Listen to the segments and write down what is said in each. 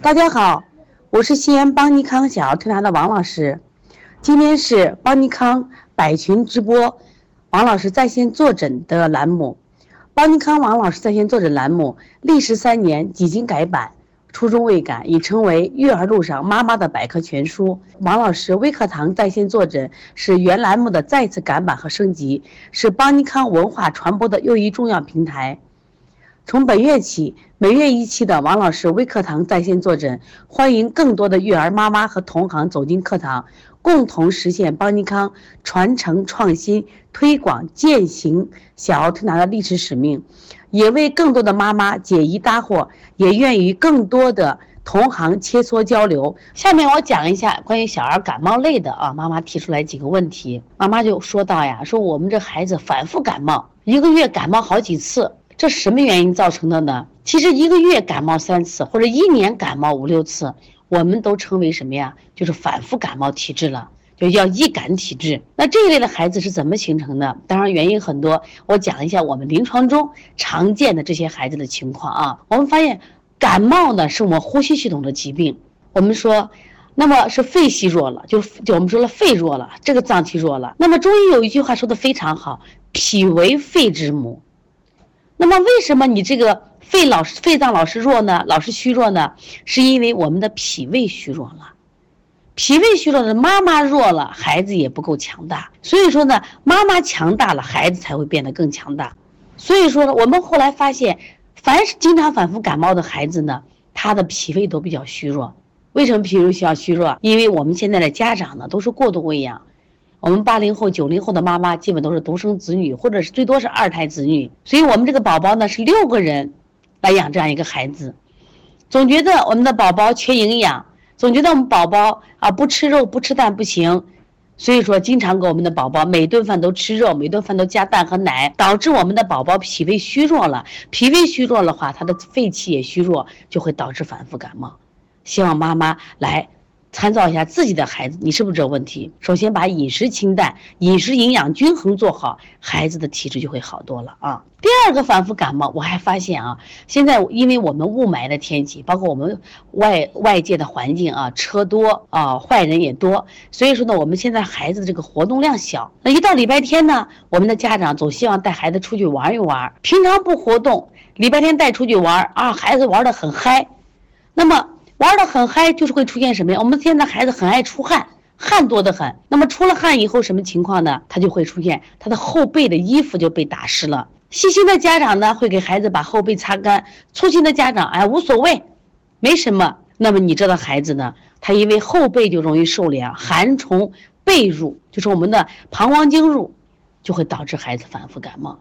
大家好，我是西安邦尼康小儿推拿的王老师。今天是邦尼康百群直播，王老师在线坐诊的栏目。邦尼康王老师在线坐诊栏目历时三年，几经改版，初衷未改，已成为育儿路上妈妈的百科全书。王老师微课堂在线坐诊是原栏目的再次改版和升级，是邦尼康文化传播的又一重要平台。从本月起，每月一期的王老师微课堂在线坐诊，欢迎更多的育儿妈妈和同行走进课堂，共同实现邦尼康传承创新、推广践行小儿推拿的历史使命，也为更多的妈妈解疑答惑，也愿与更多的同行切磋交流。下面我讲一下关于小儿感冒类的啊，妈妈提出来几个问题，妈妈就说到呀，说我们这孩子反复感冒，一个月感冒好几次。这什么原因造成的呢？其实一个月感冒三次，或者一年感冒五六次，我们都称为什么呀？就是反复感冒体质了，就叫易感体质。那这一类的孩子是怎么形成的？当然原因很多，我讲一下我们临床中常见的这些孩子的情况啊。我们发现感冒呢是我们呼吸系统的疾病，我们说，那么是肺系弱了，就就我们说了肺弱了，这个脏器弱了。那么中医有一句话说的非常好，脾为肺之母。那么为什么你这个肺老是肺脏老是弱呢？老是虚弱呢？是因为我们的脾胃虚弱了，脾胃虚弱的妈妈弱了，孩子也不够强大。所以说呢，妈妈强大了，孩子才会变得更强大。所以说呢，我们后来发现，凡是经常反复感冒的孩子呢，他的脾胃都比较虚弱。为什么脾胃需要虚弱？因为我们现在的家长呢，都是过度喂养。我们八零后、九零后的妈妈基本都是独生子女，或者是最多是二胎子女，所以我们这个宝宝呢是六个人来养这样一个孩子，总觉得我们的宝宝缺营养，总觉得我们宝宝啊不吃肉不吃蛋不行，所以说经常给我们的宝宝每顿饭都吃肉，每顿饭都加蛋和奶，导致我们的宝宝脾胃虚弱了。脾胃虚弱的话，他的肺气也虚弱，就会导致反复感冒。希望妈妈来。参照一下自己的孩子，你是不是这问题？首先把饮食清淡、饮食营养均衡做好，孩子的体质就会好多了啊。第二个反复感冒，我还发现啊，现在因为我们雾霾的天气，包括我们外外界的环境啊，车多啊，坏人也多，所以说呢，我们现在孩子的这个活动量小。那一到礼拜天呢，我们的家长总希望带孩子出去玩一玩，平常不活动，礼拜天带出去玩啊，孩子玩的很嗨，那么。玩的很嗨，就是会出现什么呀？我们现在孩子很爱出汗，汗多的很。那么出了汗以后，什么情况呢？他就会出现他的后背的衣服就被打湿了。细心的家长呢，会给孩子把后背擦干；粗心的家长，哎，无所谓，没什么。那么你知道孩子呢？他因为后背就容易受凉，寒从背入，就是我们的膀胱经入，就会导致孩子反复感冒。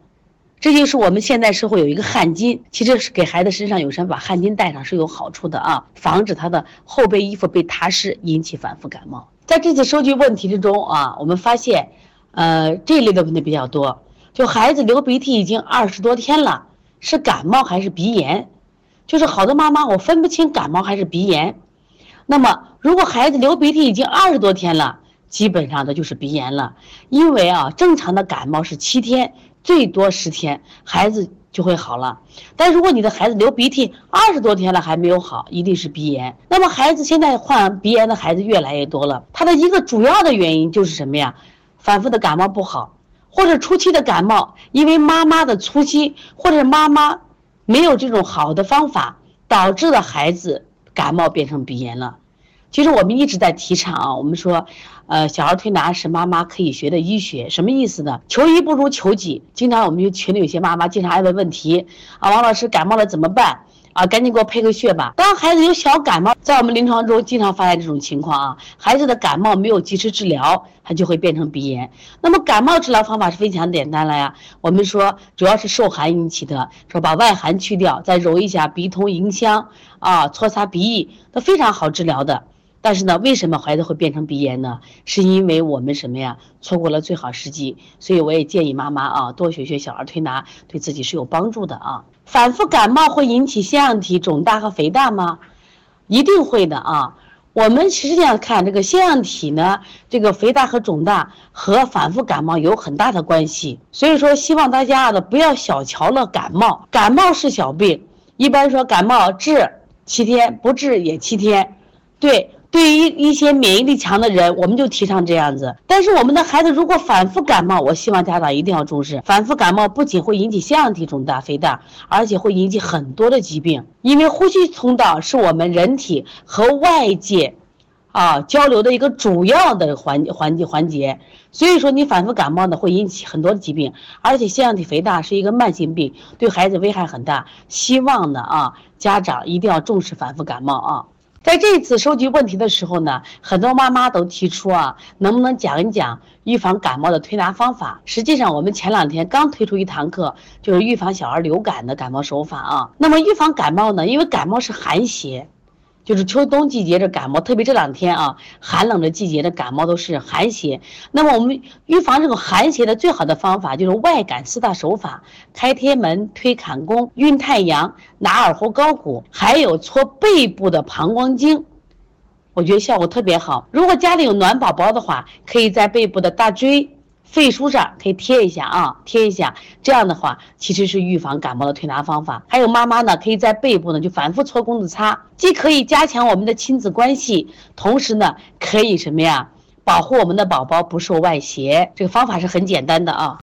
这就是我们现代社会有一个汗巾，其实是给孩子身上有什么把汗巾带上是有好处的啊，防止他的后背衣服被踏湿引起反复感冒。在这次收集问题之中啊，我们发现，呃，这一类的问题比较多，就孩子流鼻涕已经二十多天了，是感冒还是鼻炎？就是好多妈妈我分不清感冒还是鼻炎。那么如果孩子流鼻涕已经二十多天了，基本上的就是鼻炎了，因为啊，正常的感冒是七天。最多十天，孩子就会好了。但如果你的孩子流鼻涕二十多天了还没有好，一定是鼻炎。那么孩子现在患鼻炎的孩子越来越多了，他的一个主要的原因就是什么呀？反复的感冒不好，或者初期的感冒，因为妈妈的粗心，或者妈妈没有这种好的方法，导致了孩子感冒变成鼻炎了。其实我们一直在提倡啊，我们说。呃，小儿推拿是妈妈可以学的医学，什么意思呢？求医不如求己。经常我们就群里有些妈妈经常爱问问题啊，王老师感冒了怎么办？啊，赶紧给我配个穴吧。当孩子有小感冒，在我们临床中经常发现这种情况啊，孩子的感冒没有及时治疗，他就会变成鼻炎。那么感冒治疗方法是非常简单了呀，我们说主要是受寒引起的，说把外寒去掉，再揉一下鼻通迎香啊，搓擦鼻翼，都非常好治疗的。但是呢，为什么孩子会变成鼻炎呢？是因为我们什么呀？错过了最好时机。所以我也建议妈妈啊，多学学小儿推拿，对自己是有帮助的啊。反复感冒会引起腺样体肿大和肥大吗？一定会的啊。我们实际上看这个腺样体呢，这个肥大和肿大和反复感冒有很大的关系。所以说，希望大家呢不要小瞧了感冒，感冒是小病。一般说感冒治。七天，不治也七天。对，对于一些免疫力强的人，我们就提倡这样子。但是我们的孩子如果反复感冒，我希望家长一定要重视。反复感冒不仅会引起腺样体肿大、肥大，而且会引起很多的疾病。因为呼吸通道是我们人体和外界。啊，交流的一个主要的环环节环节，所以说你反复感冒呢，会引起很多的疾病，而且腺样体肥大是一个慢性病，对孩子危害很大。希望呢啊，家长一定要重视反复感冒啊。在这次收集问题的时候呢，很多妈妈都提出啊，能不能讲一讲预防感冒的推拿方法？实际上，我们前两天刚推出一堂课，就是预防小儿流感的感冒手法啊。那么预防感冒呢，因为感冒是寒邪。就是秋冬季节的感冒，特别这两天啊，寒冷的季节的感冒都是寒邪。那么我们预防这种寒邪的最好的方法就是外感四大手法：开天门、推坎宫、运太阳、拿耳后高骨，还有搓背部的膀胱经。我觉得效果特别好。如果家里有暖宝宝的话，可以在背部的大椎。肺腧上可以贴一下啊，贴一下，这样的话其实是预防感冒的推拿方法。还有妈妈呢，可以在背部呢就反复搓工子擦，既可以加强我们的亲子关系，同时呢可以什么呀，保护我们的宝宝不受外邪。这个方法是很简单的啊。